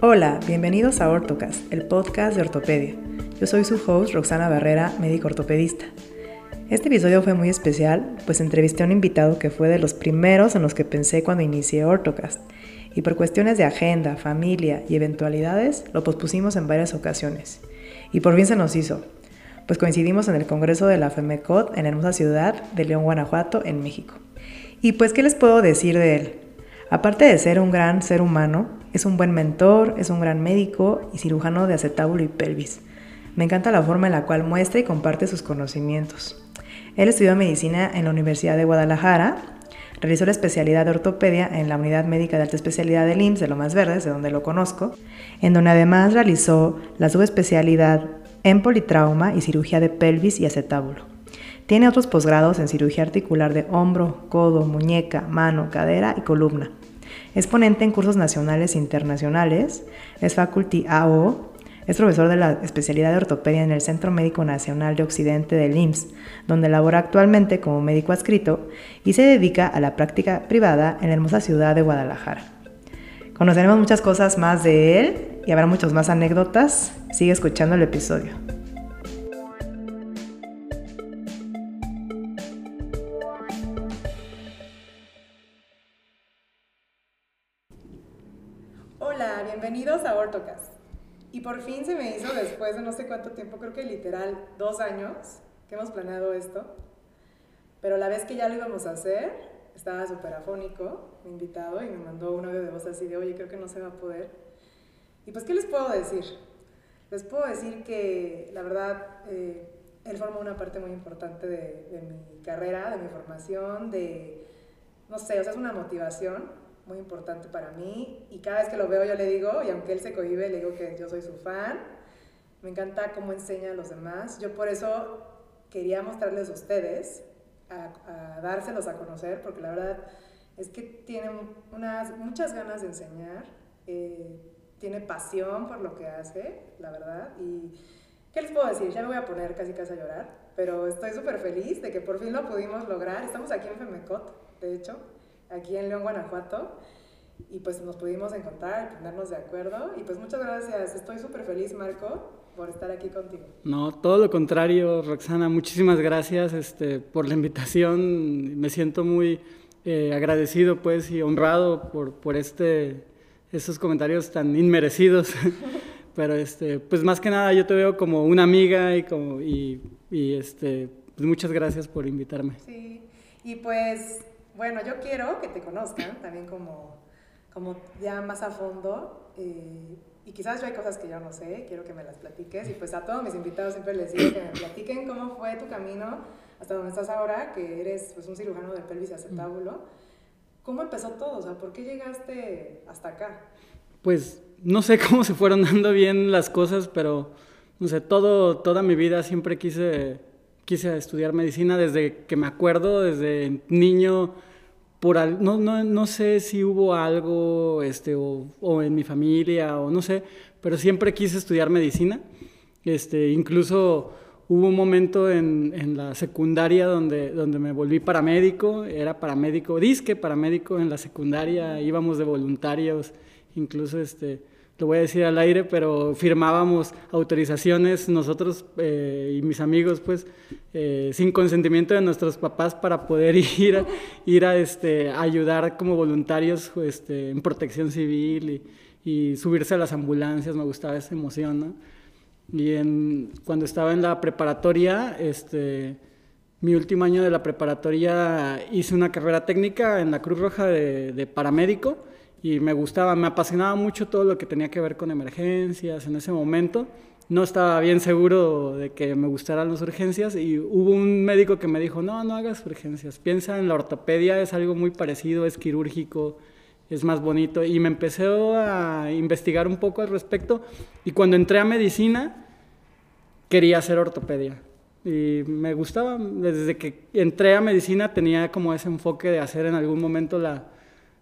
Hola, bienvenidos a Ortocast, el podcast de ortopedia. Yo soy su host, Roxana Barrera, médico ortopedista. Este episodio fue muy especial, pues entrevisté a un invitado que fue de los primeros en los que pensé cuando inicié Ortocast, y por cuestiones de agenda, familia y eventualidades lo pospusimos en varias ocasiones. Y por fin se nos hizo, pues coincidimos en el Congreso de la FEMECOT en la hermosa ciudad de León, Guanajuato, en México. Y pues, ¿qué les puedo decir de él? Aparte de ser un gran ser humano, es un buen mentor, es un gran médico y cirujano de acetábulo y pelvis. Me encanta la forma en la cual muestra y comparte sus conocimientos. Él estudió medicina en la Universidad de Guadalajara, realizó la especialidad de ortopedia en la Unidad Médica de Alta Especialidad del IMSS de Lomas Verdes, de donde lo conozco, en donde además realizó la subespecialidad en politrauma y cirugía de pelvis y acetábulo. Tiene otros posgrados en cirugía articular de hombro, codo, muñeca, mano, cadera y columna. Es ponente en cursos nacionales e internacionales, es faculty AO, es profesor de la especialidad de ortopedia en el Centro Médico Nacional de Occidente del IMSS, donde labora actualmente como médico adscrito y se dedica a la práctica privada en la hermosa ciudad de Guadalajara. Conoceremos muchas cosas más de él y habrá muchas más anécdotas. Sigue escuchando el episodio. Después de no sé cuánto tiempo, creo que literal dos años que hemos planeado esto. Pero la vez que ya lo íbamos a hacer, estaba súper afónico, mi invitado, y me mandó un audio de voz así de, oye, creo que no se va a poder. Y pues, ¿qué les puedo decir? Les puedo decir que la verdad, eh, él forma una parte muy importante de, de mi carrera, de mi formación, de, no sé, o sea, es una motivación muy importante para mí y cada vez que lo veo yo le digo, y aunque él se cohibe, le digo que yo soy su fan. Me encanta cómo enseña a los demás. Yo por eso quería mostrarles a ustedes, a, dárselos a conocer, porque la verdad es que tiene unas, muchas ganas de enseñar, eh, tiene pasión por lo que hace, la verdad, y ¿qué les puedo decir? Ya me voy a poner casi casi a llorar, pero estoy súper feliz de que por fin lo pudimos lograr. Estamos aquí en Femecot, de hecho, aquí en León, Guanajuato. Y pues nos pudimos encontrar, ponernos de acuerdo. Y pues muchas gracias. Estoy súper feliz, Marco, por estar aquí contigo. No, todo lo contrario, Roxana. Muchísimas gracias este, por la invitación. Me siento muy eh, agradecido pues y honrado por, por este, estos comentarios tan inmerecidos. Pero este, pues más que nada yo te veo como una amiga y, como, y, y este, pues muchas gracias por invitarme. Sí, y pues bueno, yo quiero que te conozcan también como, como ya más a fondo. Eh, y quizás yo hay cosas que yo no sé, quiero que me las platiques. Y pues a todos mis invitados siempre les digo que me platiquen cómo fue tu camino hasta donde estás ahora, que eres pues, un cirujano de pelvis y acetábulo. ¿Cómo empezó todo? O sea, ¿por qué llegaste hasta acá? Pues no sé cómo se fueron dando bien las cosas, pero no sé, todo, toda mi vida siempre quise, quise estudiar medicina desde que me acuerdo, desde niño por no, no, no, sé si hubo algo este, o, o, en mi familia o no sé, pero siempre quise estudiar medicina. Este, incluso hubo un momento en, en, la secundaria donde, donde me volví paramédico, era paramédico, disque paramédico en la secundaria, íbamos de voluntarios, incluso este, lo voy a decir al aire, pero firmábamos autorizaciones nosotros eh, y mis amigos, pues, eh, sin consentimiento de nuestros papás para poder ir a, ir a este, ayudar como voluntarios este, en protección civil y, y, subirse a las ambulancias, me gustaba esa emoción, ¿no? Y en, cuando estaba en la preparatoria, este, mi último año de la preparatoria hice una carrera técnica en la Cruz Roja de, de paramédico y me gustaba, me apasionaba mucho todo lo que tenía que ver con emergencias en ese momento. No estaba bien seguro de que me gustaran las urgencias y hubo un médico que me dijo, no, no hagas urgencias, piensa en la ortopedia, es algo muy parecido, es quirúrgico, es más bonito. Y me empecé a investigar un poco al respecto y cuando entré a medicina quería hacer ortopedia. Y me gustaba, desde que entré a medicina tenía como ese enfoque de hacer en algún momento la,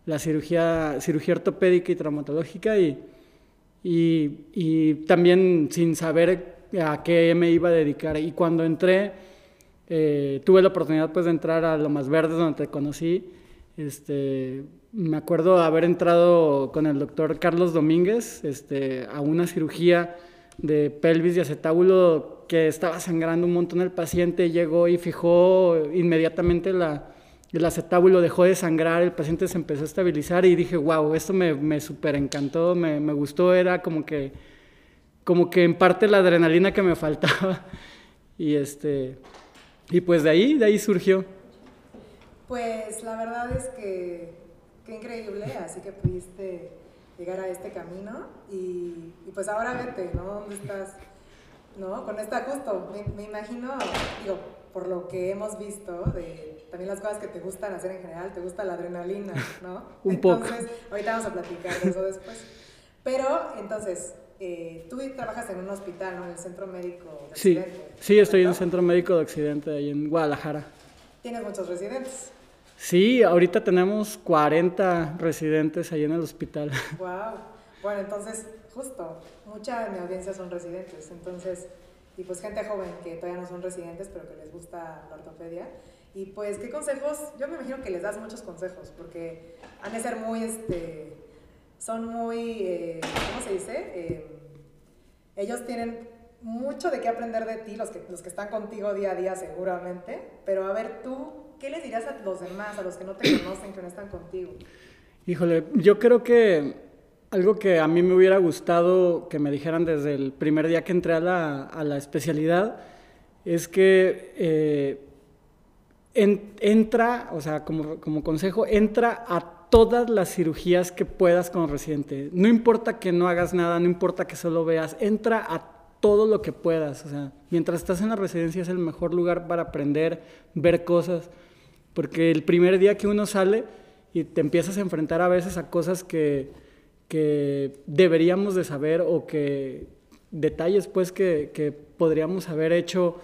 la cirugía, cirugía ortopédica y traumatológica y, y, también sin saber a qué me iba a dedicar. Y cuando entré, eh, tuve la oportunidad pues, de entrar a Lo Más Verdes, donde te conocí. Este, me acuerdo haber entrado con el doctor Carlos Domínguez este, a una cirugía de pelvis y acetábulo que estaba sangrando un montón el paciente, llegó y fijó inmediatamente la, el acetábulo, dejó de sangrar, el paciente se empezó a estabilizar y dije, wow, esto me, me súper encantó, me, gustó, era como que, como que en parte la adrenalina que me faltaba. Y, este, y pues de ahí, de ahí surgió. Pues la verdad es que qué increíble, así que pudiste llegar a este camino y, pues ahora vete, ¿no? ¿Dónde estás? ¿No? Con esta justo, me, me, imagino, digo, por lo que hemos visto, de también las cosas que te gustan hacer en general, te gusta la adrenalina, ¿no? Un entonces, poco. ahorita vamos a platicar de eso después. Pero, entonces, eh, tú trabajas en un hospital, ¿no? En el Centro Médico de Sí, Occidente, sí, estoy en el Centro Médico de Occidente, ahí en Guadalajara. Tienes muchos residentes. Sí, ahorita tenemos 40 residentes ahí en el hospital. Wow. Bueno, entonces, justo, mucha de mi audiencia son residentes, entonces, y pues gente joven que todavía no son residentes, pero que les gusta la ortopedia. Y pues, ¿qué consejos? Yo me imagino que les das muchos consejos, porque han de ser muy, este, son muy, eh, ¿cómo se dice? Eh, ellos tienen mucho de qué aprender de ti, los que, los que están contigo día a día seguramente, pero a ver, tú, ¿qué les dirías a los demás, a los que no te conocen, que no están contigo? Híjole, yo creo que algo que a mí me hubiera gustado que me dijeran desde el primer día que entré a la, a la especialidad es que eh, en, entra, o sea, como, como consejo, entra a todas las cirugías que puedas como residente. No importa que no hagas nada, no importa que solo veas, entra a todo lo que puedas. O sea, mientras estás en la residencia es el mejor lugar para aprender, ver cosas, porque el primer día que uno sale y te empiezas a enfrentar a veces a cosas que, que deberíamos de saber o que detalles pues que, que, podríamos haber hecho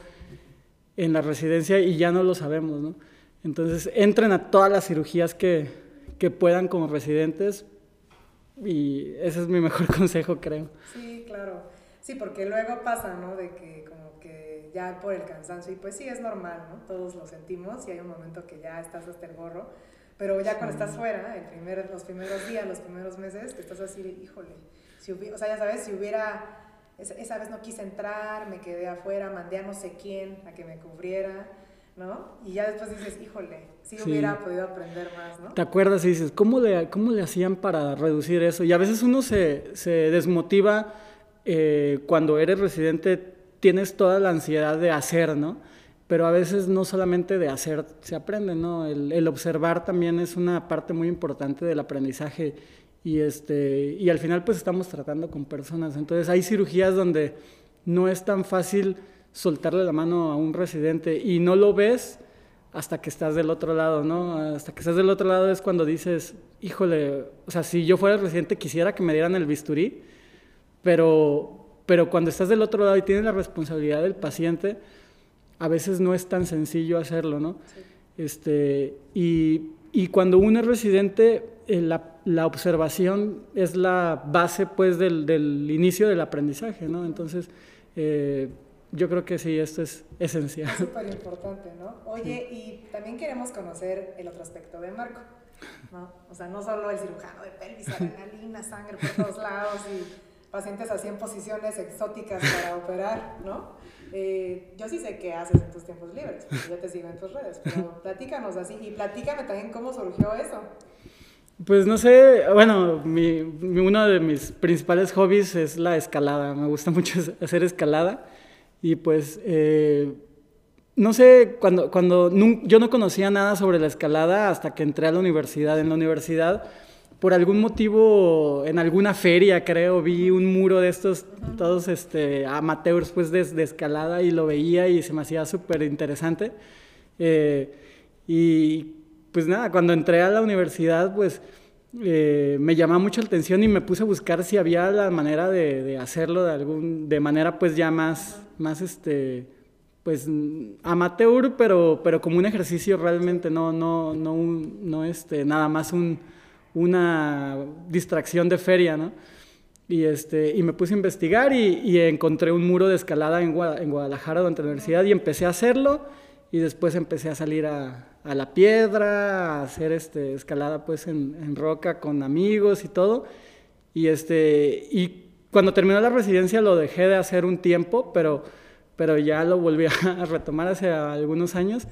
en la residencia y ya no lo sabemos, ¿no? Entonces entren a todas las cirugías que, que puedan como residentes y ese es mi mejor consejo, creo. Sí, claro. Sí, porque luego pasa, ¿no? De que como que ya por el cansancio, y pues sí, es normal, ¿no? Todos lo sentimos y hay un momento que ya estás hasta el gorro, pero ya cuando estás fuera, el primer, los primeros días, los primeros meses, te estás así híjole, si hubiera, o sea, ya sabes, si hubiera, esa, esa vez no quise entrar, me quedé afuera, mandé a no sé quién a que me cubriera, ¿no? Y ya después dices, híjole, si sí, hubiera podido aprender más, ¿no? Te acuerdas y dices, ¿cómo le, cómo le hacían para reducir eso? Y a veces uno se, se desmotiva eh, cuando eres residente, tienes toda la ansiedad de hacer, ¿no? Pero a veces no solamente de hacer se aprende, ¿no? El, el observar también es una parte muy importante del aprendizaje y, este, y al final pues estamos tratando con personas. Entonces hay cirugías donde no es tan fácil soltarle la mano a un residente y no lo ves hasta que estás del otro lado, ¿no? Hasta que estás del otro lado es cuando dices, híjole, o sea, si yo fuera residente quisiera que me dieran el bisturí, pero, pero cuando estás del otro lado y tienes la responsabilidad del paciente, a veces no es tan sencillo hacerlo, ¿no? Sí. Este, y, y, cuando uno es residente, eh, la, la, observación es la base, pues, del, del, inicio del aprendizaje, ¿no? Entonces, eh, yo creo que sí, esto es esencial. Es súper importante, ¿no? Oye, sí. y también queremos conocer el otro aspecto de Marco, ¿no? O sea, no solo el cirujano de pelvis, adrenalina, sangre por todos lados y pacientes así en posiciones exóticas para operar, ¿no? Eh, yo sí sé qué haces en tus tiempos libres, porque yo te sigo en tus redes, pero platícanos así y platícame también cómo surgió eso. Pues no sé, bueno, mi, mi, uno de mis principales hobbies es la escalada, me gusta mucho hacer escalada y pues eh, no sé, cuando, cuando no, yo no conocía nada sobre la escalada hasta que entré a la universidad. En la universidad por algún motivo, en alguna feria, creo, vi un muro de estos, todos este, amateurs pues, de, escalada y lo veía y se me hacía súper interesante. Eh, y pues nada, cuando entré a la universidad, pues eh, me llamaba mucho la atención y me puse a buscar si había la manera de, hacerlo de, algún, de manera pues ya más, más este, pues amateur, pero, pero como un ejercicio realmente, no, no, no, no este, nada más un una distracción de feria, ¿no? Y, este, y me puse a investigar y, encontré un muro de escalada en, Guadalajara, en Guadalajara, durante la universidad, y empecé a hacerlo. y después empecé a salir a, a la piedra, a hacer este, escalada pues en, en, roca con amigos y todo. Y, este, y cuando terminó la residencia lo dejé de hacer un tiempo, pero, pero ya lo volví a retomar hace algunos años.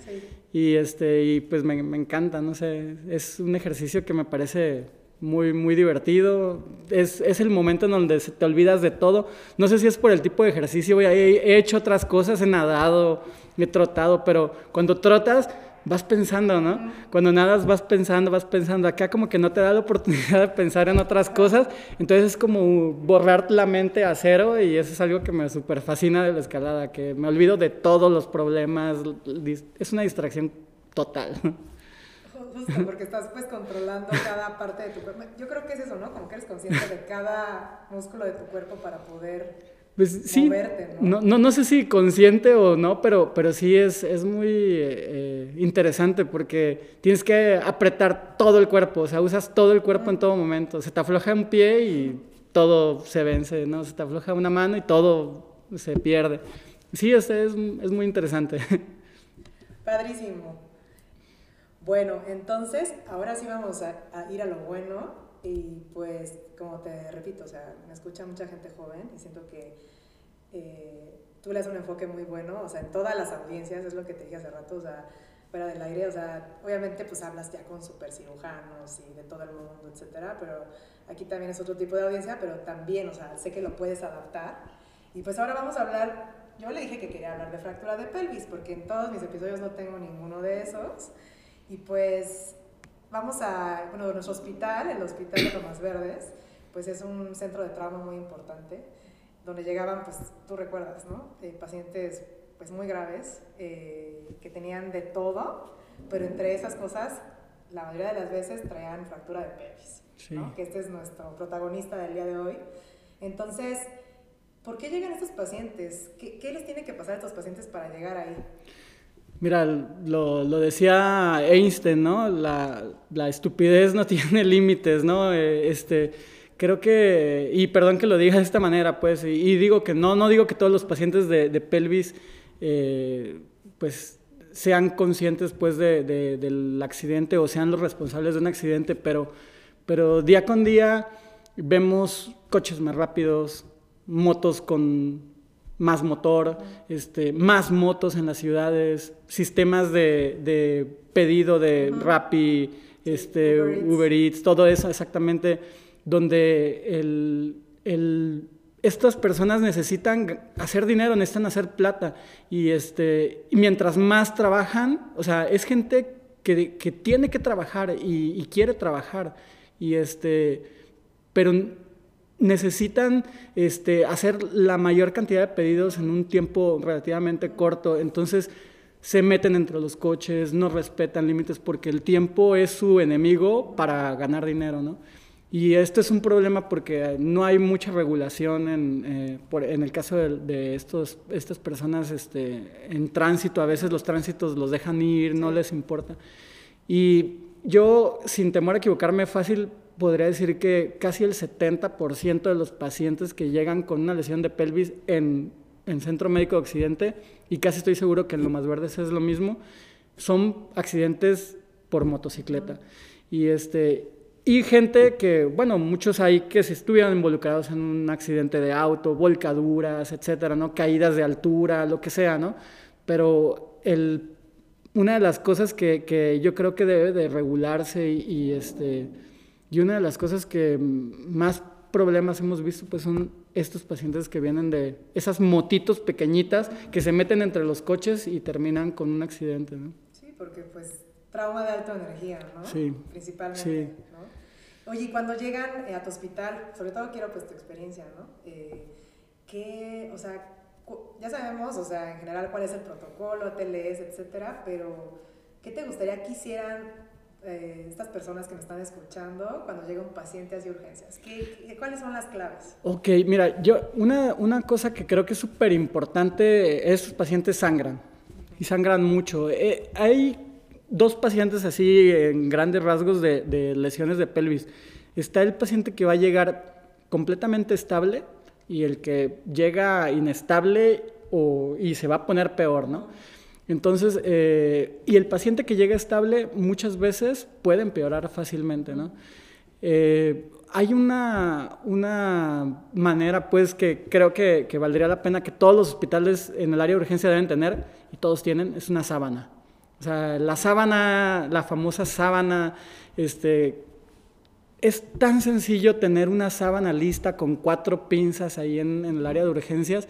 Y, este, y pues me, me encanta, no sé, es un ejercicio que me parece muy, muy divertido. Es, es, el momento en donde te olvidas de todo. No sé si es por el tipo de ejercicio, he, he hecho otras cosas, he nadado, he trotado, pero cuando trotas vas pensando, ¿no? Cuando nadas vas pensando, vas pensando. Acá como que no te da la oportunidad de pensar en otras cosas, entonces es como borrar la mente a cero y eso es algo que me súper fascina de la escalada, que me olvido de todos los problemas, es una distracción total. Justo, porque estás pues controlando cada parte de tu cuerpo. Yo creo que es eso, ¿no? Como que eres consciente de cada músculo de tu cuerpo para poder pues sí, ¿no? ¿no? No, sé si consciente o no, pero, pero sí es, es muy eh, interesante porque tienes que apretar todo el cuerpo, o sea, usas todo el cuerpo en todo momento. Se te afloja un pie y todo se vence, ¿no? Se te afloja una mano y todo se pierde. Sí, es, es, es muy interesante. Padrísimo. Bueno, entonces, ahora sí vamos a, a ir a lo bueno. Y pues, como te repito, o sea, me escucha mucha gente joven y siento que eh, tú le das un enfoque muy bueno, o sea, en todas las audiencias, es lo que te dije hace rato, o sea, fuera del aire, o sea, obviamente pues hablas ya con super cirujanos y de todo el mundo, etcétera, pero aquí también es otro tipo de audiencia, pero también, o sea, sé que lo puedes adaptar. Y pues ahora vamos a hablar, yo le dije que quería hablar de fractura de pelvis, porque en todos mis episodios no tengo ninguno de esos. Y pues vamos a, bueno, nuestro hospital, el Hospital de Lomas Verdes, pues es un centro de trauma muy importante, donde llegaban, pues tú recuerdas, ¿no? Eh, pacientes pues muy graves, eh, que tenían de todo, pero entre esas cosas, la mayoría de las veces traían fractura de pelvis, ¿no? Que este es nuestro protagonista del día de hoy. Entonces, ¿por qué llegan estos pacientes? ¿Qué, qué les tiene que pasar a estos pacientes para llegar ahí? Mira, lo, lo, decía Einstein, ¿no? La, la estupidez no tiene límites, ¿no? Eh, este, creo que, y perdón que lo diga de esta manera, pues, y, digo que no, no digo que todos los pacientes de, de pelvis, eh, pues, sean conscientes, pues, de, de, del accidente o sean los responsables de un accidente, pero, pero día con día vemos coches más rápidos, motos con más motor, este, más motos en las ciudades, sistemas de, de pedido de Rappi, este, Uber, Eats. todo eso exactamente, donde el, estas personas necesitan hacer dinero, necesitan hacer plata, y, este, mientras más trabajan, o sea, es gente que, tiene que trabajar y, y quiere trabajar, y este, pero necesitan este, hacer la mayor cantidad de pedidos en un tiempo relativamente corto, entonces se meten entre los coches, no respetan límites porque el tiempo es su enemigo para ganar dinero, ¿no? Y esto es un problema porque no hay mucha regulación en, eh, por, en el caso de, de, estos, estas personas este, en tránsito, a veces los tránsitos los dejan ir, no les importa. Y yo, sin temor a equivocarme, fácil podría decir que casi el 70% de los pacientes que llegan con una lesión de pelvis en, en Centro Médico de Occidente, y casi estoy seguro que en Lomas Verdes es lo mismo, son accidentes por motocicleta. Y, este, y gente que, bueno, muchos hay que si estuvieran involucrados en un accidente de auto, volcaduras, etcétera, ¿no? Caídas de altura, lo que sea, ¿no? Pero el, una de las cosas que, que yo creo que debe de regularse y, y este y una de las cosas que más problemas hemos visto pues son estos pacientes que vienen de esas motitos pequeñitas que se meten entre los coches y terminan con un accidente, ¿no? Sí, porque pues trauma de alta energía, ¿no? Sí. Principalmente, sí. ¿no? Oye, y cuando llegan eh, a tu hospital, sobre todo quiero pues tu experiencia, ¿no? Eh, ¿Qué, o sea, ya sabemos, o sea, en general cuál es el protocolo, TLS, etcétera, pero ¿qué te gustaría que hicieran eh, estas personas que me están escuchando cuando llega un paciente hacia urgencias? ¿Qué, cuáles son las claves? Ok, mira, yo una, una cosa que creo que es súper importante, estos pacientes sangran y sangran mucho. Eh, hay dos pacientes así en grandes rasgos de, lesiones de pelvis. Está el paciente que va a llegar completamente estable y el que llega inestable o, y se va a poner peor, ¿no? Entonces, eh, y el paciente que llega estable muchas veces puede empeorar fácilmente, ¿no? Eh, hay una, una, manera, pues, que creo que, que, valdría la pena que todos los hospitales en el área de urgencia deben tener, y todos tienen, es una sábana. O sea, la sábana, la famosa sábana, este, es tan sencillo tener una sábana lista con cuatro pinzas ahí en, el área de urgencias,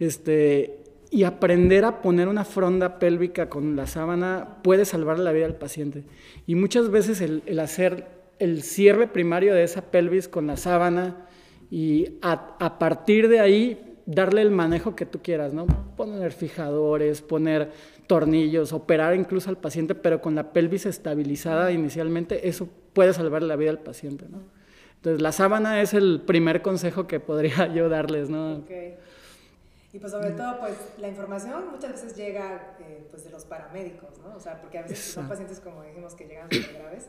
este, y aprender a poner una fronda pélvica con la sábana puede salvar la vida del paciente. Y muchas veces el, hacer el cierre primario de esa pelvis con la sábana y a, partir de ahí darle el manejo que tú quieras, ¿no? Poner fijadores, poner tornillos, operar incluso al paciente, pero con la pelvis estabilizada inicialmente, eso puede salvar la vida del paciente, ¿no? Entonces, la sábana es el primer consejo que podría yo darles, ¿no? Y pues sobre todo, pues la información muchas veces llega eh, pues de los paramédicos, ¿no? O sea, porque a veces son pacientes, como dijimos, que llegan muy graves.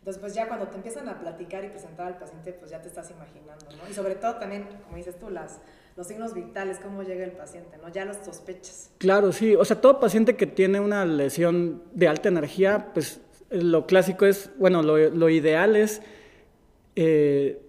Entonces, pues ya cuando te empiezan a platicar y presentar al paciente, pues ya te estás imaginando, ¿no? Y sobre todo también, como dices tú, las, los signos vitales, cómo llega el paciente, ¿no? Ya los sospechas. Claro, sí. O sea, todo paciente que tiene una lesión de alta energía, pues lo clásico es, bueno, lo, lo ideal es... Eh,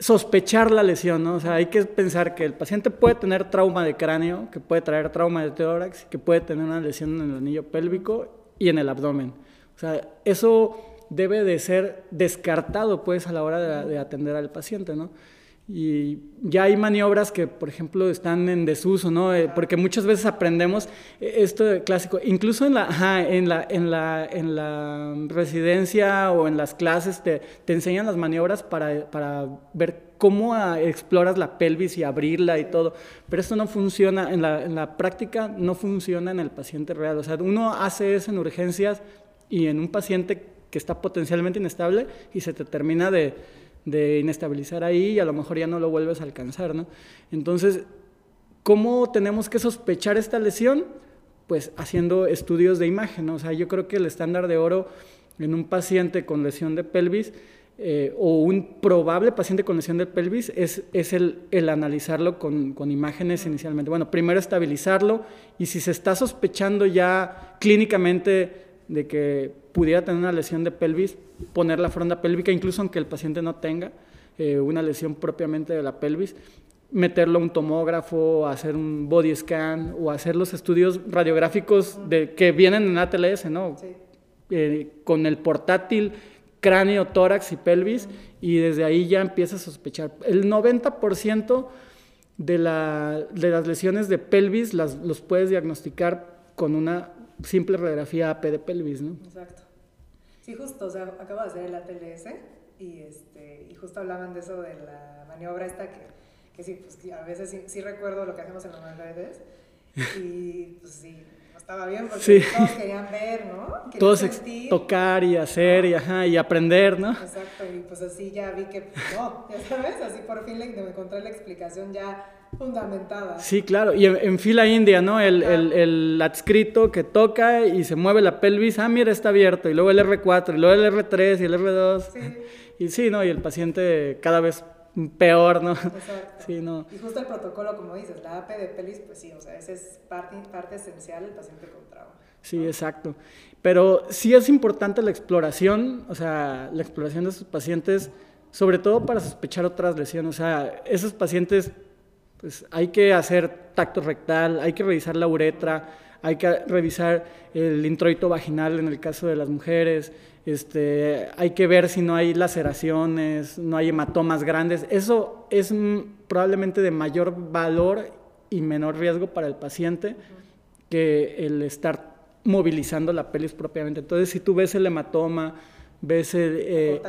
sospechar la lesión, ¿no? O sea, hay que pensar que el paciente puede tener trauma de cráneo, que puede traer trauma de tórax, que puede tener una lesión en el anillo pélvico y en el abdomen. O sea, eso debe de ser descartado, pues, a la hora de, de atender al paciente, ¿no? Y ya hay maniobras que, por ejemplo, están en desuso, ¿no? Eh, porque muchas veces aprendemos eh, esto clásico, incluso en la, en la, en la, en la residencia o en las clases te, te enseñan las maniobras para, para ver cómo ah, exploras la pelvis y abrirla y todo. Pero esto no funciona, en la, en la práctica no funciona en el paciente real. O sea, uno hace eso en urgencias y en un paciente que está potencialmente inestable y se te termina de de inestabilizar ahí y a lo mejor ya no lo vuelves a alcanzar, ¿no? Entonces, ¿cómo tenemos que sospechar esta lesión? Pues haciendo estudios de imagen. O sea, yo creo que el estándar de oro en un paciente con lesión de pelvis eh, o un probable paciente con lesión de pelvis es, es el, el, analizarlo con, con, imágenes inicialmente. Bueno, primero estabilizarlo y si se está sospechando ya clínicamente de que pudiera tener una lesión de pelvis, poner la fronda pélvica, incluso aunque el paciente no tenga eh, una lesión propiamente de la pelvis, meterlo a un tomógrafo, hacer un body scan o hacer los estudios radiográficos de, que vienen en ATLS, ¿no? Eh, con el portátil, cráneo, tórax y pelvis, y desde ahí ya empieza a sospechar. El 90% de, la, de las lesiones de pelvis las, los puedes diagnosticar con una simple radiografía AP de pelvis, ¿no? Exacto. Sí, justo, o sea, acabo de hacer el ATLS y, este, y justo hablaban de eso, de la maniobra esta que, que sí, pues a veces sí, recuerdo lo que hacemos en los redes y pues sí, no estaba bien porque todos querían ver, ¿no? todos tocar y hacer y, ajá, y aprender, ¿no? Exacto, y pues así ya vi que, no, ya sabes, así por fin le, me encontré la explicación ya fundamentada. Sí, claro, y en, fila india, ¿no? El, el, el, adscrito que toca y se mueve la pelvis, ah, mira, está abierto, y luego el R4, y luego el R3 y el R2. Sí. Y sí, ¿no? Y el paciente cada vez peor, ¿no? Exacto. Sí, ¿no? Y justo el protocolo, como dices, la AP de pelvis, pues sí, o sea, esa es parte, parte esencial del paciente con trauma. Sí, exacto. Pero sí es importante la exploración, o sea, la exploración de estos pacientes, sobre todo para sospechar otras lesiones. O sea, esos pacientes pues hay que hacer tacto rectal, hay que revisar la uretra, hay que revisar el introito vaginal en el caso de las mujeres, este, hay que ver si no hay laceraciones, no hay hematomas grandes. Eso es probablemente de mayor valor y menor riesgo para el paciente que el estar movilizando la pelvis propiamente. Entonces, si tú ves el hematoma, ves el eh,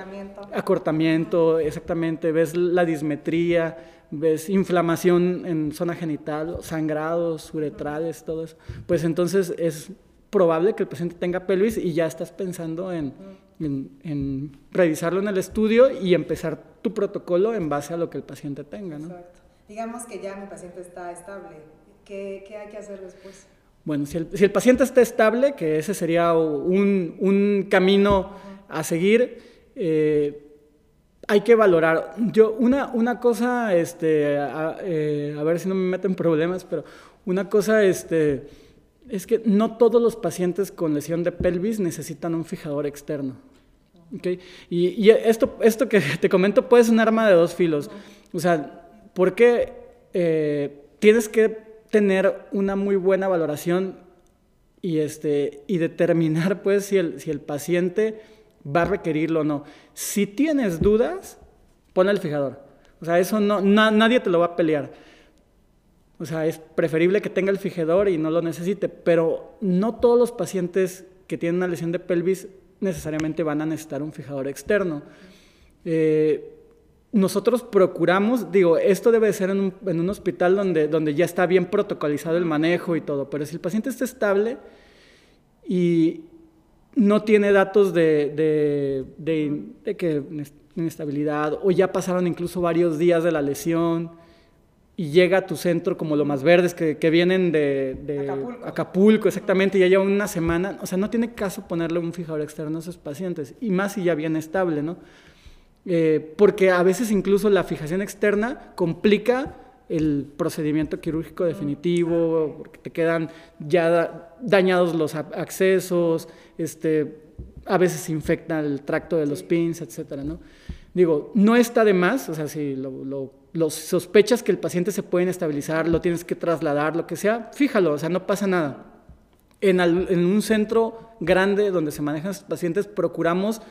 acortamiento, exactamente, ves la dismetría, ves inflamación en zona genital, sangrados uretrales, todo eso, pues entonces es probable que el paciente tenga pelvis y ya estás pensando en, en, revisarlo en el estudio y empezar tu protocolo en base a lo que el paciente tenga. ¿no? Exacto. Digamos que ya mi paciente está estable, ¿qué, qué hay que hacer después? Bueno, si el, si el, paciente está estable, que ese sería un, un camino a seguir, eh, hay que valorar. Yo, una, una cosa, este, a, eh, a, ver si no me meten problemas, pero una cosa, este, Es que no todos los pacientes con lesión de pelvis necesitan un fijador externo. ¿okay? Y, esto, esto que te comento puede ser un arma de dos filos. O sea, porque eh, tienes que tener una muy buena valoración y, este, y determinar pues si el, si el paciente va a requerirlo o no. Si tienes dudas, pon el fijador. O sea, eso no, nadie te lo va a pelear. O sea, es preferible que tenga el fijador y no lo necesite, pero no todos los pacientes que tienen una lesión de pelvis necesariamente van a necesitar un fijador externo. Eh, nosotros procuramos, digo, esto debe ser en un, en un, hospital donde, donde ya está bien protocolizado el manejo y todo, pero si el paciente está estable y no tiene datos de, de, de, de que inestabilidad o ya pasaron incluso varios días de la lesión y llega a tu centro como lo más verdes que, que vienen de, de Acapulco. Acapulco. exactamente, y ya lleva una semana, o sea, no tiene caso ponerle un fijador externo a esos pacientes, y más si ya viene estable, ¿no? Eh, porque a veces incluso la fijación externa complica el procedimiento quirúrgico definitivo, porque te quedan ya dañados los accesos, este, a veces se infecta el tracto de los pins, etcétera, ¿no? Digo, no está de más, o sea, si lo, sospechas que el paciente se puede estabilizar, lo tienes que trasladar, lo que sea, fíjalo, o sea, no pasa nada. En, un centro grande donde se manejan estos pacientes, procuramos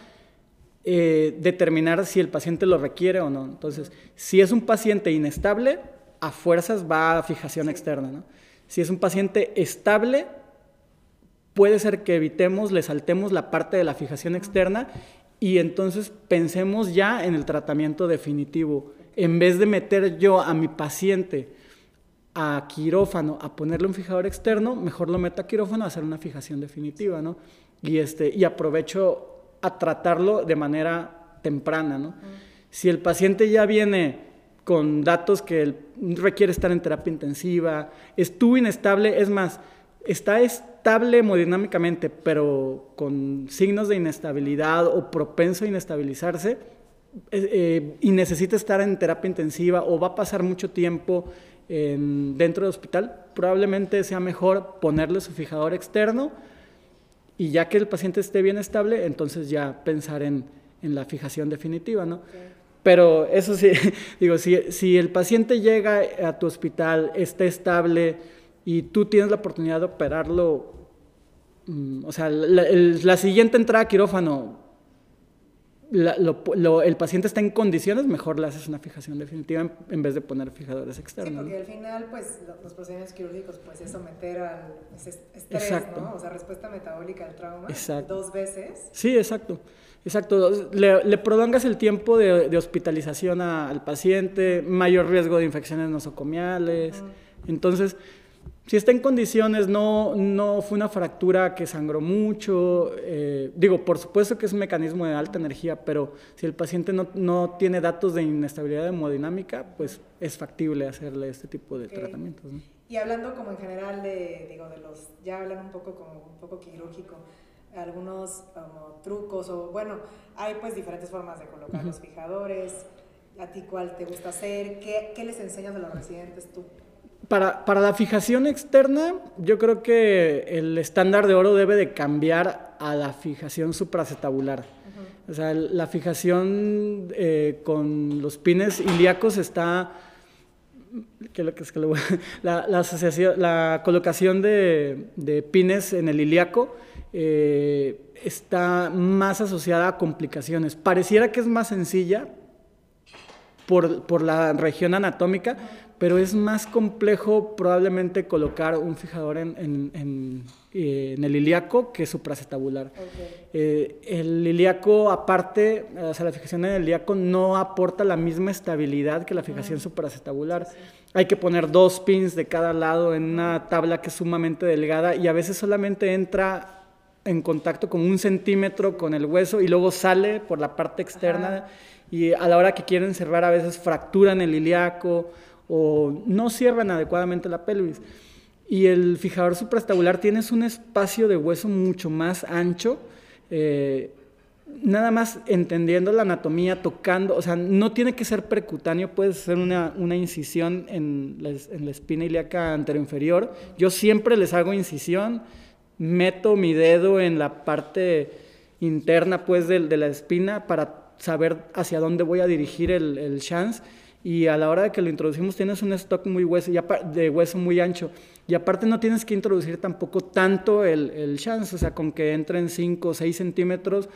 eh, determinar si el paciente lo requiere o no. Entonces, si es un paciente inestable, a fuerzas va a fijación externa. ¿no? Si es un paciente estable, puede ser que evitemos, le saltemos la parte de la fijación externa y entonces pensemos ya en el tratamiento definitivo. En vez de meter yo a mi paciente a quirófano a ponerle un fijador externo, mejor lo meto a quirófano a hacer una fijación definitiva, ¿no? Y, este, y aprovecho a tratarlo de manera temprana, ¿no? Si el paciente ya viene con datos que requiere estar en terapia intensiva, estuvo inestable, es más, está estable hemodinámicamente, pero con signos de inestabilidad o propenso a inestabilizarse, eh, y necesita estar en terapia intensiva o va a pasar mucho tiempo dentro del hospital, probablemente sea mejor ponerle su fijador externo y ya que el paciente esté bien estable, entonces ya pensar en, la fijación definitiva, ¿no? Pero eso sí, digo, si, si el paciente llega a tu hospital, está estable, y tú tienes la oportunidad de operarlo, mm, o sea, la, siguiente entrada a quirófano, el paciente está en condiciones, mejor le haces una fijación definitiva en, vez de poner fijadores externos. Sí, porque al final, pues, los procedimientos quirúrgicos, pues, es someter al estrés, ¿no? O sea, respuesta metabólica al trauma dos veces. Sí, exacto. Exacto, le, prolongas el tiempo de, hospitalización al paciente, mayor riesgo de infecciones nosocomiales. Entonces, si está en condiciones, no, no fue una fractura que sangró mucho, eh, digo, por supuesto que es un mecanismo de alta energía, pero si el paciente no, no tiene datos de inestabilidad hemodinámica, pues es factible hacerle este tipo de tratamientos. Y hablando como en general de, digo, de los, ya hablan un poco como un poco quirúrgico, algunos como trucos o bueno, hay pues diferentes formas de colocar los fijadores, a ti cuál te gusta hacer, ¿Qué, ¿qué les enseñas a los residentes tú? Para, para, la fijación externa, yo creo que el estándar de oro debe de cambiar a la fijación supracetabular. O sea, la fijación eh, con los pines ilíacos está... ¿qué es lo que es que la, la, asociación, la colocación de, de, pines en el ilíaco eh, está más asociada a complicaciones. Pareciera que es más sencilla por, por la región anatómica, pero es más complejo probablemente colocar un fijador en, en, eh, el ilíaco que supracetabular. Eh, el ilíaco, aparte, o sea, la fijación en el ilíaco no aporta la misma estabilidad que la fijación supracetabular. Hay que poner dos pins de cada lado en una tabla que es sumamente delgada y a veces solamente entra en contacto con un centímetro con el hueso y luego sale por la parte externa y a la hora que quieren cerrar a veces fracturan el ilíaco o no cierran adecuadamente la pelvis. Y el fijador supraestabular tienes un espacio de hueso mucho más ancho, eh, nada más entendiendo la anatomía, tocando, o sea, no tiene que ser percutáneo, puedes hacer una, incisión en la, en la espina ilíaca anteroinferior. Yo siempre les hago incisión, meto mi dedo en la parte interna pues de, la espina para saber hacia dónde voy a dirigir el, el chance y a la hora de que lo introducimos tienes un stock muy hueso, de hueso muy ancho. Y aparte no tienes que introducir tampoco tanto el, el chance, o sea, con que entren 5 o 6 centímetros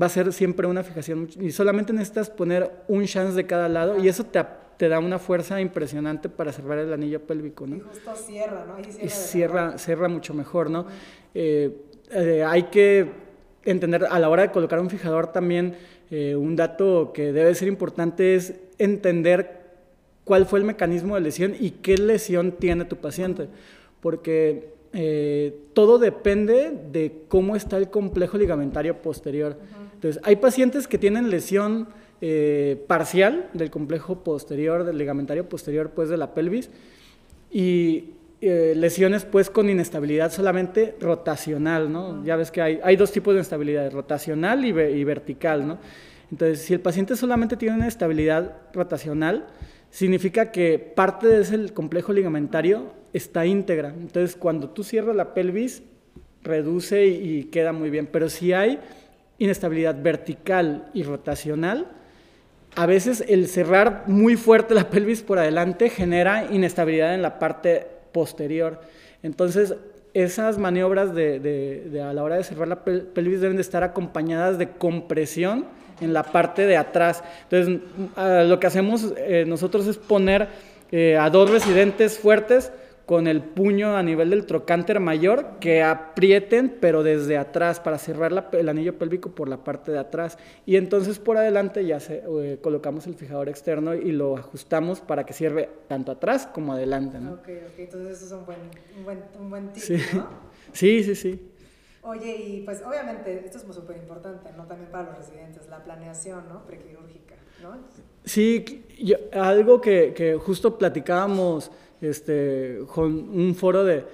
va a ser siempre una fijación. Y solamente necesitas poner un chance de cada lado y eso te, te da una fuerza impresionante para cerrar el anillo pélvico, ¿no? Y justo cierra, ¿no? cierra, y cierra, cierra, mucho mejor, ¿no? Eh, eh, hay que entender a la hora de colocar un fijador también eh, un dato que debe ser importante es entender cuál fue el mecanismo de lesión y qué lesión tiene tu paciente, porque eh, todo depende de cómo está el complejo ligamentario posterior. Entonces, hay pacientes que tienen lesión eh, parcial del complejo posterior, del ligamentario posterior, pues de la pelvis, y eh, lesiones pues con inestabilidad solamente rotacional, ¿no? Ya ves que hay, hay, dos tipos de inestabilidad, rotacional y, y vertical, ¿no? Entonces, si el paciente solamente tiene una estabilidad rotacional, significa que parte de ese complejo ligamentario está íntegra. Entonces, cuando tú cierras la pelvis, reduce y, queda muy bien. Pero si hay inestabilidad vertical y rotacional, a veces el cerrar muy fuerte la pelvis por adelante genera inestabilidad en la parte posterior. Entonces, esas maniobras de, a la hora de cerrar la pelvis deben de estar acompañadas de compresión en la parte de atrás. Entonces, lo que hacemos eh, nosotros es poner eh, a dos residentes fuertes con el puño a nivel del trocánter mayor que aprieten, pero desde atrás, para cerrar el anillo pélvico por la parte de atrás. Y entonces por adelante ya se, eh, colocamos el fijador externo y lo ajustamos para que cierre tanto atrás como adelante. ¿no? Ok, ok, entonces eso es un buen, un buen, un buen tip, sí. ¿no? Sí, sí, sí. Oye, y pues obviamente esto es súper importante, ¿no? También para los residentes, la planeación, ¿no? Prequirúrgica, ¿no? Sí, yo, algo que, que justo platicábamos este, con un foro de,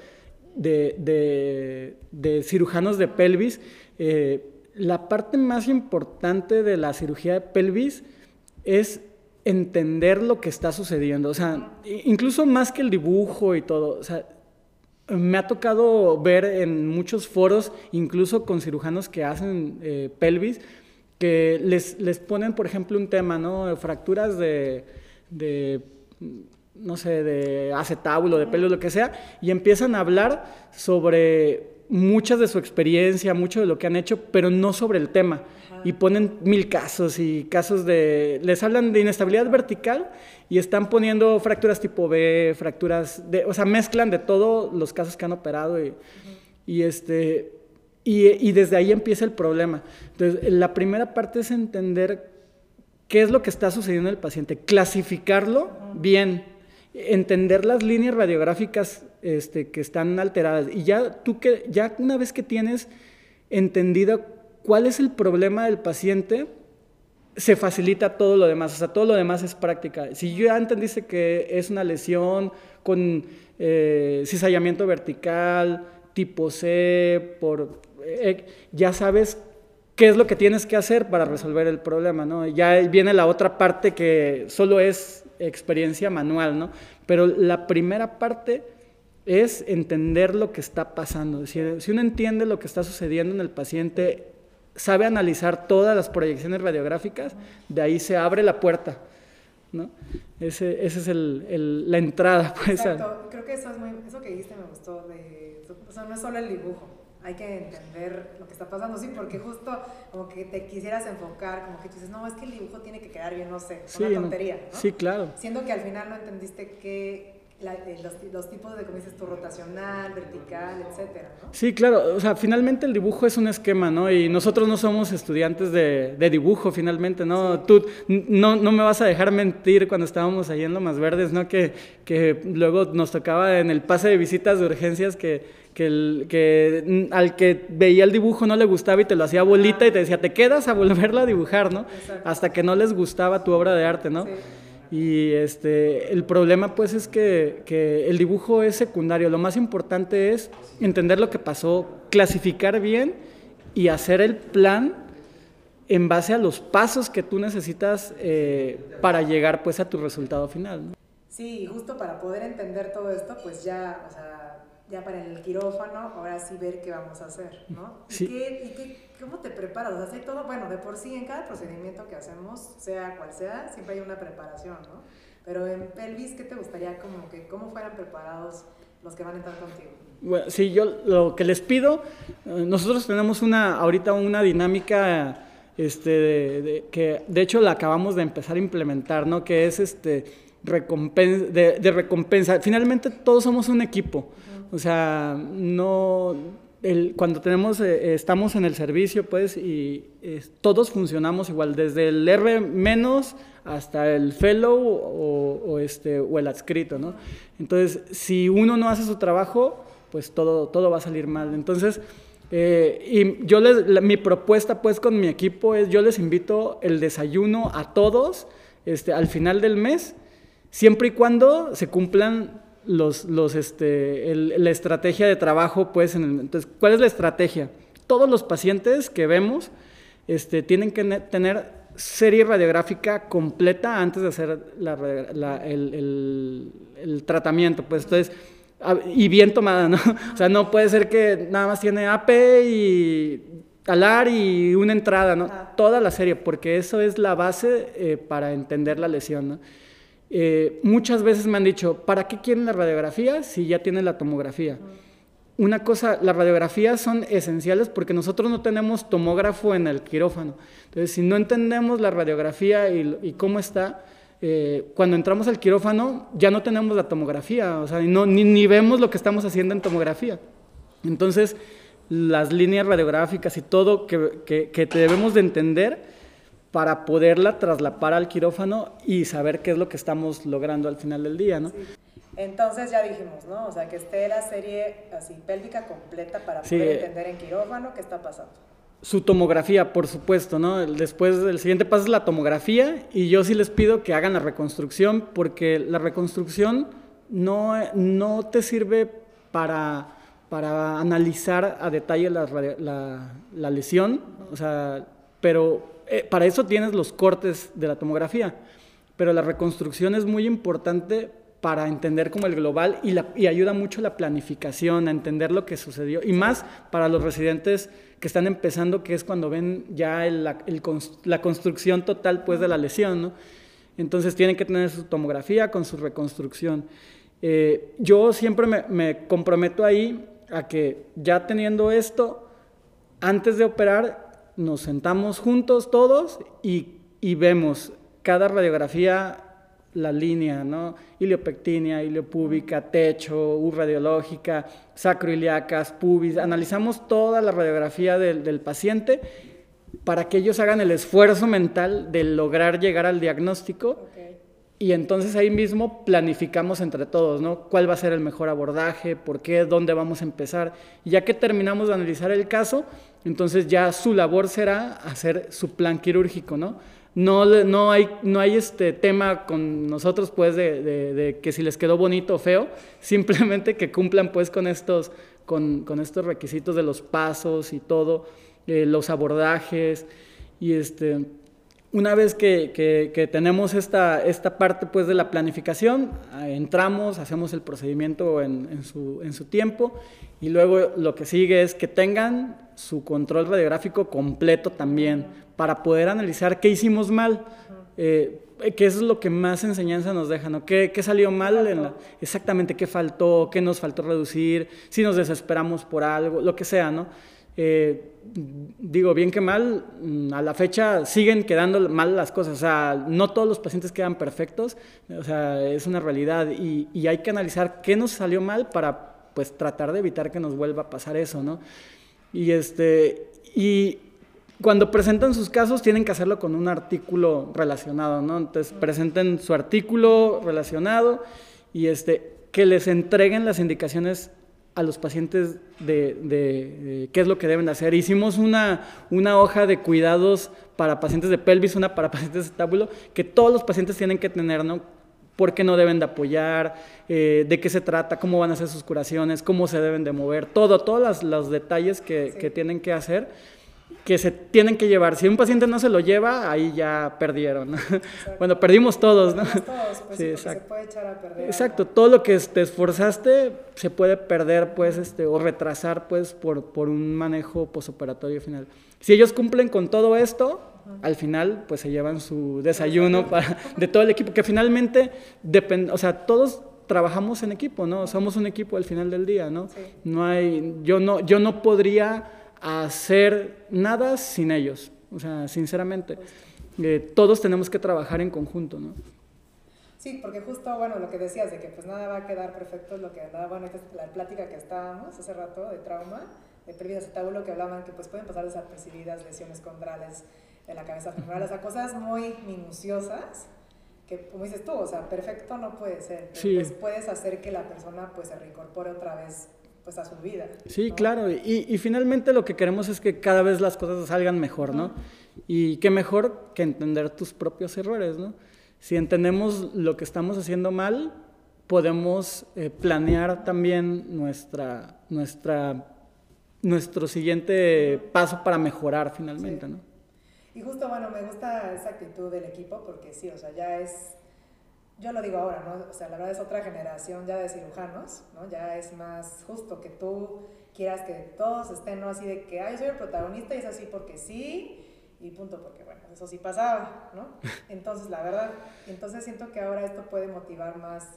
de, de, cirujanos de pelvis. Eh, la parte más importante de la cirugía de pelvis es entender lo que está sucediendo, o sea, incluso más que el dibujo y todo, o sea, me ha tocado ver en muchos foros, incluso con cirujanos que hacen eh, pelvis, que les, les, ponen, por ejemplo, un tema, ¿no? Fracturas de, de no sé, de acetábulo, de pelo, lo que sea, y empiezan a hablar sobre muchas de su experiencia, mucho de lo que han hecho, pero no sobre el tema. Y ponen mil casos y casos de... Les hablan de inestabilidad vertical y están poniendo fracturas tipo B, fracturas de... O sea, mezclan de todos los casos que han operado y, y este... Y, y, desde ahí empieza el problema. Entonces, la primera parte es entender qué es lo que está sucediendo en el paciente, clasificarlo bien, entender las líneas radiográficas este, que están alteradas. Y ya tú que, ya una vez que tienes entendido cuál es el problema del paciente, se facilita todo lo demás. O sea, todo lo demás es práctica. Si ya entendiste que es una lesión con eh, cizallamiento vertical, tipo C, por, ya sabes qué es lo que tienes que hacer para resolver el problema, ¿no? Ya viene la otra parte que solo es experiencia manual, ¿no? Pero la primera parte es entender lo que está pasando. Si uno entiende lo que está sucediendo en el paciente, sabe analizar todas las proyecciones radiográficas, de ahí se abre la puerta. ¿no? Ese, ese es el, el, la entrada. Pues, Exacto, creo que eso, es muy, eso que dijiste me gustó. De, o sea, no es solo el dibujo, hay que entender lo que está pasando, sí, porque justo como que te quisieras enfocar, como que tú dices, no, es que el dibujo tiene que quedar bien, no sé, es una tontería, ¿no? Sí, claro. Siendo que al final no entendiste que eh, los, los, tipos de, como dices tú, rotacional, vertical, etcétera, ¿no? Sí, claro, o sea, finalmente el dibujo es un esquema, ¿no? Y nosotros no somos estudiantes de, de dibujo, finalmente, ¿no? Tú no, no, me vas a dejar mentir cuando estábamos ahí en Lomas Verdes, ¿no? Que, que luego nos tocaba en el pase de visitas de urgencias que que, el, que al que veía el dibujo no le gustaba y te lo hacía bolita y te decía, te quedas a volverlo a dibujar, ¿no? Hasta que no les gustaba tu obra de arte, ¿no? Y este, el problema pues es que, que, el dibujo es secundario, lo más importante es entender lo que pasó, clasificar bien y hacer el plan en base a los pasos que tú necesitas eh, para llegar pues a tu resultado final. ¿no? Sí, justo para poder entender todo esto, pues ya, o sea, ya para el quirófano, ahora sí ver qué vamos a hacer, ¿no? Sí. ¿Y, qué, y qué, cómo te preparas? O sea, todo, bueno, de por sí en cada procedimiento que hacemos, sea cual sea, siempre hay una preparación, ¿no? Pero en pelvis, ¿qué te gustaría como que, cómo fueran preparados los que van a entrar contigo? Bueno, sí, yo lo que les pido, eh, nosotros tenemos una, ahorita una dinámica este, de, de, que de hecho la acabamos de empezar a implementar, ¿no? Que es este, recompensa, de, de recompensa. Finalmente todos somos un equipo, uh -huh. O sea, no, el, cuando tenemos, eh, estamos en el servicio, pues, y eh, todos funcionamos igual, desde el R hasta el fellow o, o, este, o el adscrito, ¿no? Entonces, si uno no hace su trabajo, pues todo, todo va a salir mal. Entonces, eh, y yo les, la, mi propuesta pues con mi equipo es, yo les invito el desayuno a todos este, al final del mes, siempre y cuando se cumplan los, los, este, el, la estrategia de trabajo, pues, en el, entonces, ¿cuál es la estrategia? Todos los pacientes que vemos este, tienen que tener serie radiográfica completa antes de hacer la, la, el, el, el, tratamiento, pues, entonces, y bien tomada, ¿no? O sea, no puede ser que nada más tiene AP y talar y una entrada, ¿no? Toda la serie, porque eso es la base eh, para entender la lesión, ¿no? Eh, muchas veces me han dicho, ¿para qué quieren la radiografía si ya tienen la tomografía? Una cosa, las radiografías son esenciales porque nosotros no tenemos tomógrafo en el quirófano. Entonces, si no entendemos la radiografía y, y cómo está, eh, cuando entramos al quirófano ya no tenemos la tomografía, o sea, no, ni, ni, vemos lo que estamos haciendo en tomografía. Entonces, las líneas radiográficas y todo que, que, que debemos de entender para poderla traslapar al quirófano y saber qué es lo que estamos logrando al final del día, ¿no? Sí. Entonces ya dijimos, ¿no? O sea, que esté la serie así pélvica completa para poder entender en quirófano qué está pasando su tomografía, por supuesto, ¿no? Después, el siguiente paso es la tomografía y yo sí les pido que hagan la reconstrucción porque la reconstrucción no, no te sirve para, para analizar a detalle la, la, la lesión, o sea, pero eh, para eso tienes los cortes de la tomografía, pero la reconstrucción es muy importante para entender como el global y, ayuda mucho la planificación, a entender lo que sucedió y más para los residentes que están empezando, que es cuando ven ya la, construcción total pues, de la lesión. Entonces tienen que tener su tomografía con su reconstrucción. Eh, yo siempre me, comprometo ahí a que ya teniendo esto, antes de operar, nos sentamos juntos todos y, y vemos cada radiografía la línea, ¿no? Iliopectinia, iliopúbica, techo, U radiológica, sacroiliacas, pubis. Analizamos toda la radiografía del, del, paciente para que ellos hagan el esfuerzo mental de lograr llegar al diagnóstico. Okay. Y entonces ahí mismo planificamos entre todos, ¿no? ¿Cuál va a ser el mejor abordaje? ¿Por qué? ¿Dónde vamos a empezar? Y ya que terminamos de analizar el caso, entonces ya su labor será hacer su plan quirúrgico, ¿no? no, no, hay, no hay este tema con nosotros, pues, de, de, de, que si les quedó bonito o feo, simplemente que cumplan, pues, con estos, con, con estos requisitos de los pasos y todo, eh, los abordajes, y este, una vez que, que, tenemos esta, esta parte, pues, de la planificación, entramos, hacemos el procedimiento en, su, en su tiempo, y luego lo que sigue es que tengan su control radiográfico completo también, para poder analizar qué hicimos mal, eh, eso es lo que más enseñanza nos deja. ¿Qué, qué salió mal? Exactamente, qué faltó, qué nos faltó reducir, si nos desesperamos por algo, lo que sea, ¿no? Eh, digo, bien que mal, a la fecha siguen quedando mal las cosas, o sea, no todos los pacientes quedan perfectos, o sea, es una realidad y, y hay que analizar qué nos salió mal para, pues, tratar de evitar que nos vuelva a pasar eso, ¿no? Y este, y cuando presentan sus casos tienen que hacerlo con un artículo relacionado, ¿no? Entonces presenten su artículo relacionado y este, que les entreguen las indicaciones a los pacientes de, de, de, qué es lo que deben de hacer. Hicimos una, una hoja de cuidados para pacientes de pelvis, una para pacientes de estábulo, que todos los pacientes tienen que tener, ¿no? por qué no deben de apoyar, eh, de qué se trata, cómo van a hacer sus curaciones, cómo se deben de mover, todo, todos los, los detalles que, sí. que tienen que hacer que se tienen que llevar. Si un paciente no se lo lleva, ahí ya perdieron. bueno, perdimos todos, ¿no? Perdimos todos, pues, sí, exacto. se puede echar a perder. Exacto, todo lo que te esforzaste se puede perder, pues, este, o retrasar, pues, por, por un manejo posoperatorio final. Si ellos cumplen con todo esto, al final, pues, se llevan su desayuno para, de todo el equipo, que finalmente, depende, o sea, todos trabajamos en equipo, ¿no? Somos un equipo al final del día, ¿no? No hay, yo no, yo no podría hacer nada sin ellos. O sea, sinceramente, eh, todos tenemos que trabajar en conjunto, ¿no? Sí, porque justo, bueno, lo que decías de que pues nada va a quedar perfecto, es lo que andaba, bueno, la plática que estábamos hace rato de trauma, de pérdida acetábulo, que hablaban que pues pueden pasar desapercibidas lesiones condrales de la cabeza femoral, o sea, cosas muy minuciosas que como dices tú, o sea, perfecto no puede ser, sí. pues puedes hacer que la persona pues se reincorpore otra vez pues a su vida. Sí, claro, y, y, finalmente lo que queremos es que cada vez las cosas salgan mejor, ¿no? Y qué mejor que entender tus propios errores, ¿no? Si entendemos lo que estamos haciendo mal, podemos eh, planear también nuestra, nuestra, nuestro siguiente paso para mejorar finalmente, ¿no? Y justo, bueno, me gusta esa actitud del equipo porque sí, o sea, ya es yo lo digo ahora, ¿no? O sea, la verdad es otra generación ya de cirujanos, ¿no? Ya es más justo que tú quieras que todos estén, ¿no? Así de que, ay, yo soy el protagonista y es así porque sí, y punto, porque bueno, eso sí pasaba, ¿no? Entonces, la verdad, entonces siento que ahora esto puede motivar más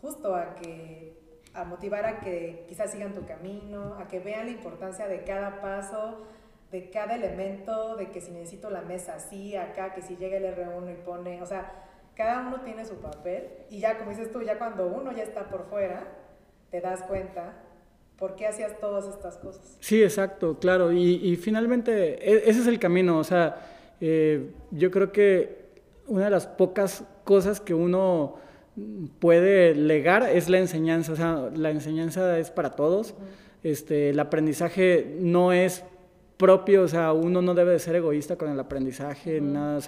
justo a que, a motivar a que quizás sigan tu camino, a que vean la importancia de cada paso, de cada elemento, de que si necesito la mesa así, acá, que si llega el R1 y pone, o sea, cada uno tiene su papel y ya, como dices tú, ya cuando uno ya está por fuera, te das cuenta por qué hacías todas estas cosas. Sí, exacto, claro. Y, finalmente e, ese es el camino. O sea, eh, yo creo que una de las pocas cosas que uno puede legar es la enseñanza. O sea, la enseñanza es para todos. este, el aprendizaje no es propio, o sea, uno no debe de ser egoísta con el aprendizaje, nada,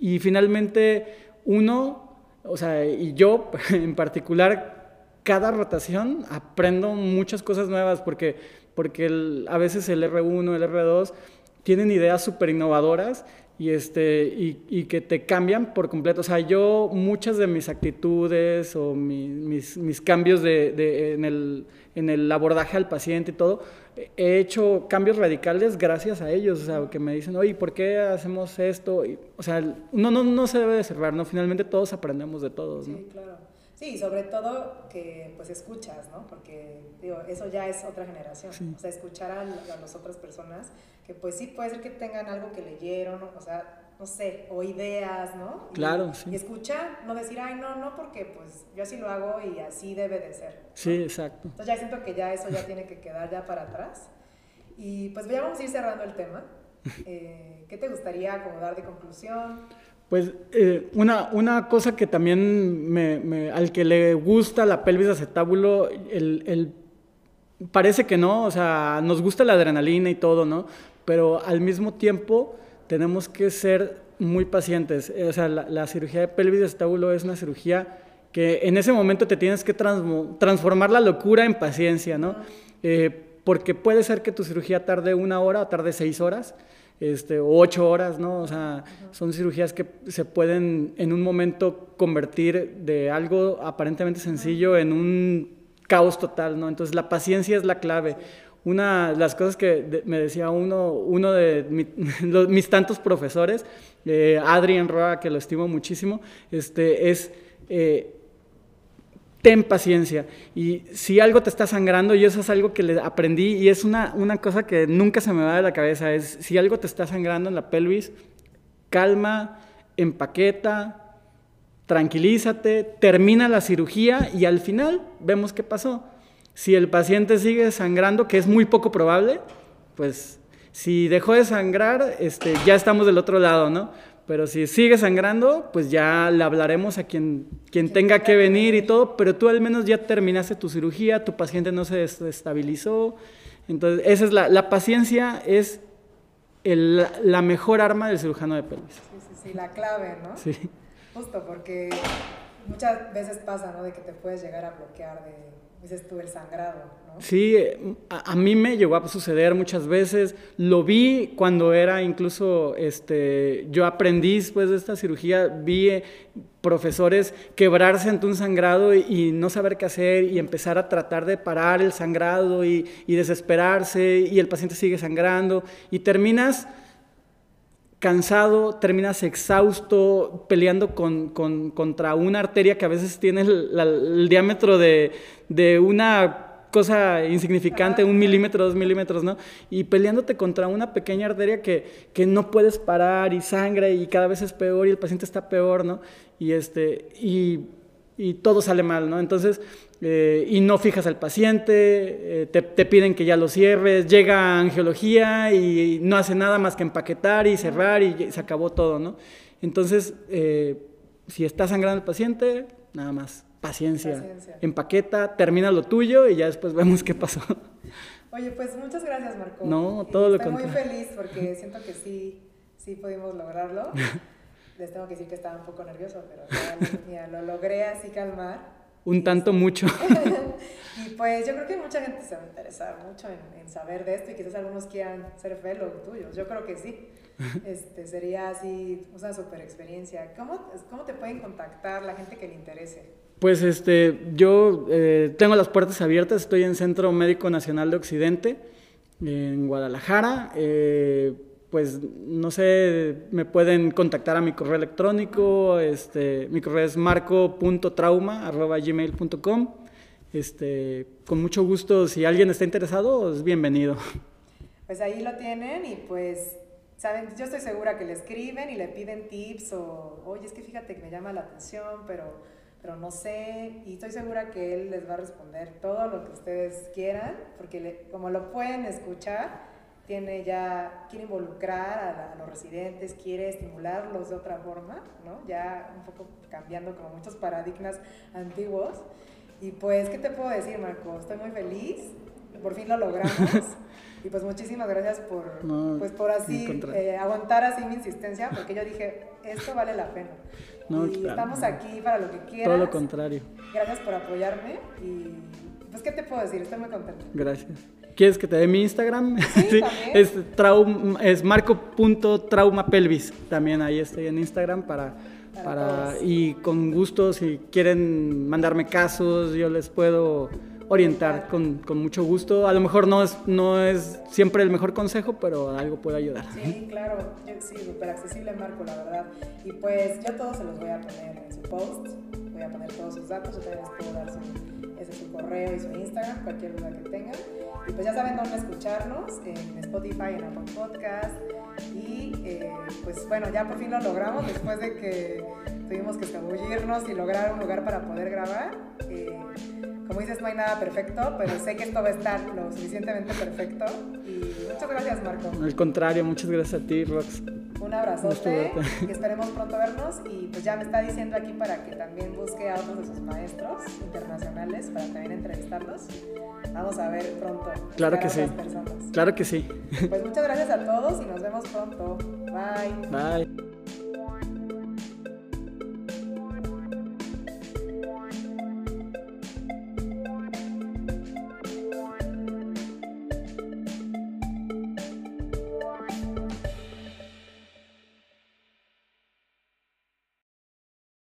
y finalmente uno, o sea, y yo en particular, cada rotación aprendo muchas cosas nuevas porque, porque a veces el R1, el R2 tienen ideas súper innovadoras y, este, y, que te cambian por completo. O sea, yo muchas de mis actitudes o mis, mis, cambios de, en, el, en, el, abordaje al paciente y todo, he hecho cambios radicales gracias a ellos. O sea, que me dicen, oye, ¿por qué hacemos esto? o sea, uno no, no se debe de cerrar, ¿no? Finalmente todos aprendemos de todos, ¿no? Sí, claro. Sí, sobre todo que pues escuchas, ¿no? Porque digo, eso ya es otra generación. O sea, escuchar a, a, las otras personas que pues sí puede ser que tengan algo que leyeron, o sea, no sé, o ideas, ¿no? Claro, sí. Y escuchar, no decir, ay, no, no, porque pues yo así lo hago y así debe de ser. Sí, exacto. Entonces ya siento que ya eso ya tiene que quedar ya para atrás. Y pues ya vamos a ir cerrando el tema. Eh, ¿Qué te gustaría como dar de conclusión? Pues eh, una, una, cosa que también me, al que le gusta la pelvis acetábulo, el, el, parece que no, o sea, nos gusta la adrenalina y todo, ¿no? Pero al mismo tiempo tenemos que ser muy pacientes. O sea, la, cirugía de pelvis acetábulo es una cirugía que en ese momento te tienes que transformar la locura en paciencia, ¿no? Eh, porque puede ser que tu cirugía tarde una hora o tarde seis horas este, o ocho horas, ¿no? O sea, son cirugías que se pueden en un momento convertir de algo aparentemente sencillo en un caos total, ¿no? Entonces la paciencia es la clave. Una de las cosas que me decía uno, uno de mis tantos profesores, eh, Adrián Roa, que lo estimo muchísimo, este, es... Eh, ten paciencia. Y si algo te está sangrando, y eso es algo que le aprendí, y es una, una cosa que nunca se me va de la cabeza, es si algo te está sangrando en la pelvis, calma, empaqueta, tranquilízate, termina la cirugía y al final vemos qué pasó. Si el paciente sigue sangrando, que es muy poco probable, pues si dejó de sangrar, este, ya estamos del otro lado, ¿no? Pero si sigue sangrando, pues ya le hablaremos a quien, quien tenga que venir y todo, pero tú al menos ya terminaste tu cirugía, tu paciente no se estabilizó. Entonces, esa es la, la paciencia es el, la mejor arma del cirujano de pelvis. Sí, sí, sí, la clave, ¿no? Sí. Justo porque muchas veces pasa, ¿no? De que te puedes llegar a bloquear de, dices tú, el sangrado. Sí, a, a, mí me llegó a suceder muchas veces. Lo vi cuando era incluso, este, yo aprendí después de esta cirugía, vi eh, profesores quebrarse ante un sangrado y, y, no saber qué hacer y empezar a tratar de parar el sangrado y, y desesperarse y el paciente sigue sangrando y terminas cansado, terminas exhausto, peleando con, con, contra una arteria que a veces tiene el, diámetro de, de, una cosa insignificante, un milímetro, dos milímetros, ¿no? Y peleándote contra una pequeña arteria que, que no puedes parar y sangra y cada vez es peor y el paciente está peor, ¿no? Y, este, y, y todo sale mal, ¿no? Entonces, eh, y no fijas al paciente, eh, te, te, piden que ya lo cierres, llega angiología y no hace nada más que empaquetar y cerrar y se acabó todo, ¿no? Entonces, eh, si está sangrando el paciente, nada más, paciencia. paciencia. Empaqueta, termina lo tuyo y ya después vemos qué pasó. Oye, pues muchas gracias, Marco. No, todo lo contrario. Estoy muy feliz porque siento que sí, sí pudimos lograrlo. Les tengo que decir que estaba un poco nervioso, pero ya, ya lo logré así calmar. Un tanto mucho. y pues yo creo que mucha gente se va a interesar mucho en, en, saber de esto y quizás algunos quieran ser fellow tuyos. Yo creo que sí. Este, sería así una super experiencia. ¿Cómo, ¿Cómo te pueden contactar la gente que le interese? Pues este, yo eh, tengo las puertas abiertas, estoy en Centro Médico Nacional de Occidente, en Guadalajara. Eh, pues no sé, me pueden contactar a mi correo electrónico, este, mi correo es marco.trauma.gmail.com. Este, con mucho gusto, si alguien está interesado, es bienvenido. Pues ahí lo tienen y pues, saben, yo estoy segura que le escriben y le piden tips o, oye, es que fíjate que me llama la atención, pero, pero no sé, y estoy segura que él les va a responder todo lo que ustedes quieran, porque le, como lo pueden escuchar, tiene ya, quiere involucrar a, la, a, los residentes, quiere estimularlos de otra forma, ¿no? Ya un poco cambiando como muchos paradigmas antiguos. Y pues, ¿qué te puedo decir, Marco? Estoy muy feliz, por fin lo logramos. y pues muchísimas gracias por, no, pues por así eh, aguantar así mi insistencia, porque yo dije, esto vale la pena. No, y claro, estamos no. aquí para lo que quieras. Todo lo contrario. Gracias por apoyarme y pues, ¿qué te puedo decir? Estoy muy contenta. Gracias. ¿Quieres que te dé mi Instagram? Sí, sí. Es, traum, es marco.traumapelvis. También ahí estoy en Instagram para, para, para y con gusto si quieren mandarme casos, yo les puedo orientar con, con, mucho gusto. A lo mejor no es, no es siempre el mejor consejo, pero algo puede ayudar. Sí, claro. Yo, sí, súper accesible Marco, la verdad. Y pues yo todos se los voy a poner en su post. Voy a poner todos sus datos. Yo también les puedo dar su, ese es su correo y su Instagram, cualquier duda que tengan. Y pues ya saben dónde escucharnos, en Spotify, en Apple Podcast. Y eh, pues bueno, ya por fin lo logramos después de que tuvimos que escabullirnos y lograr un lugar para poder grabar. Eh, como dices, no hay nada perfecto, pero sé que esto va a estar lo suficientemente perfecto. Y muchas gracias, Marco. Al contrario, muchas gracias a ti, Rox. Un abrazote y esperemos pronto vernos. Y pues ya me está diciendo aquí para que también busque a otros de sus maestros internacionales para también entrevistarlos. Vamos a ver pronto. Claro que sí. Personas. Claro que sí. Pues muchas gracias a todos y nos vemos pronto. Bye. Bye.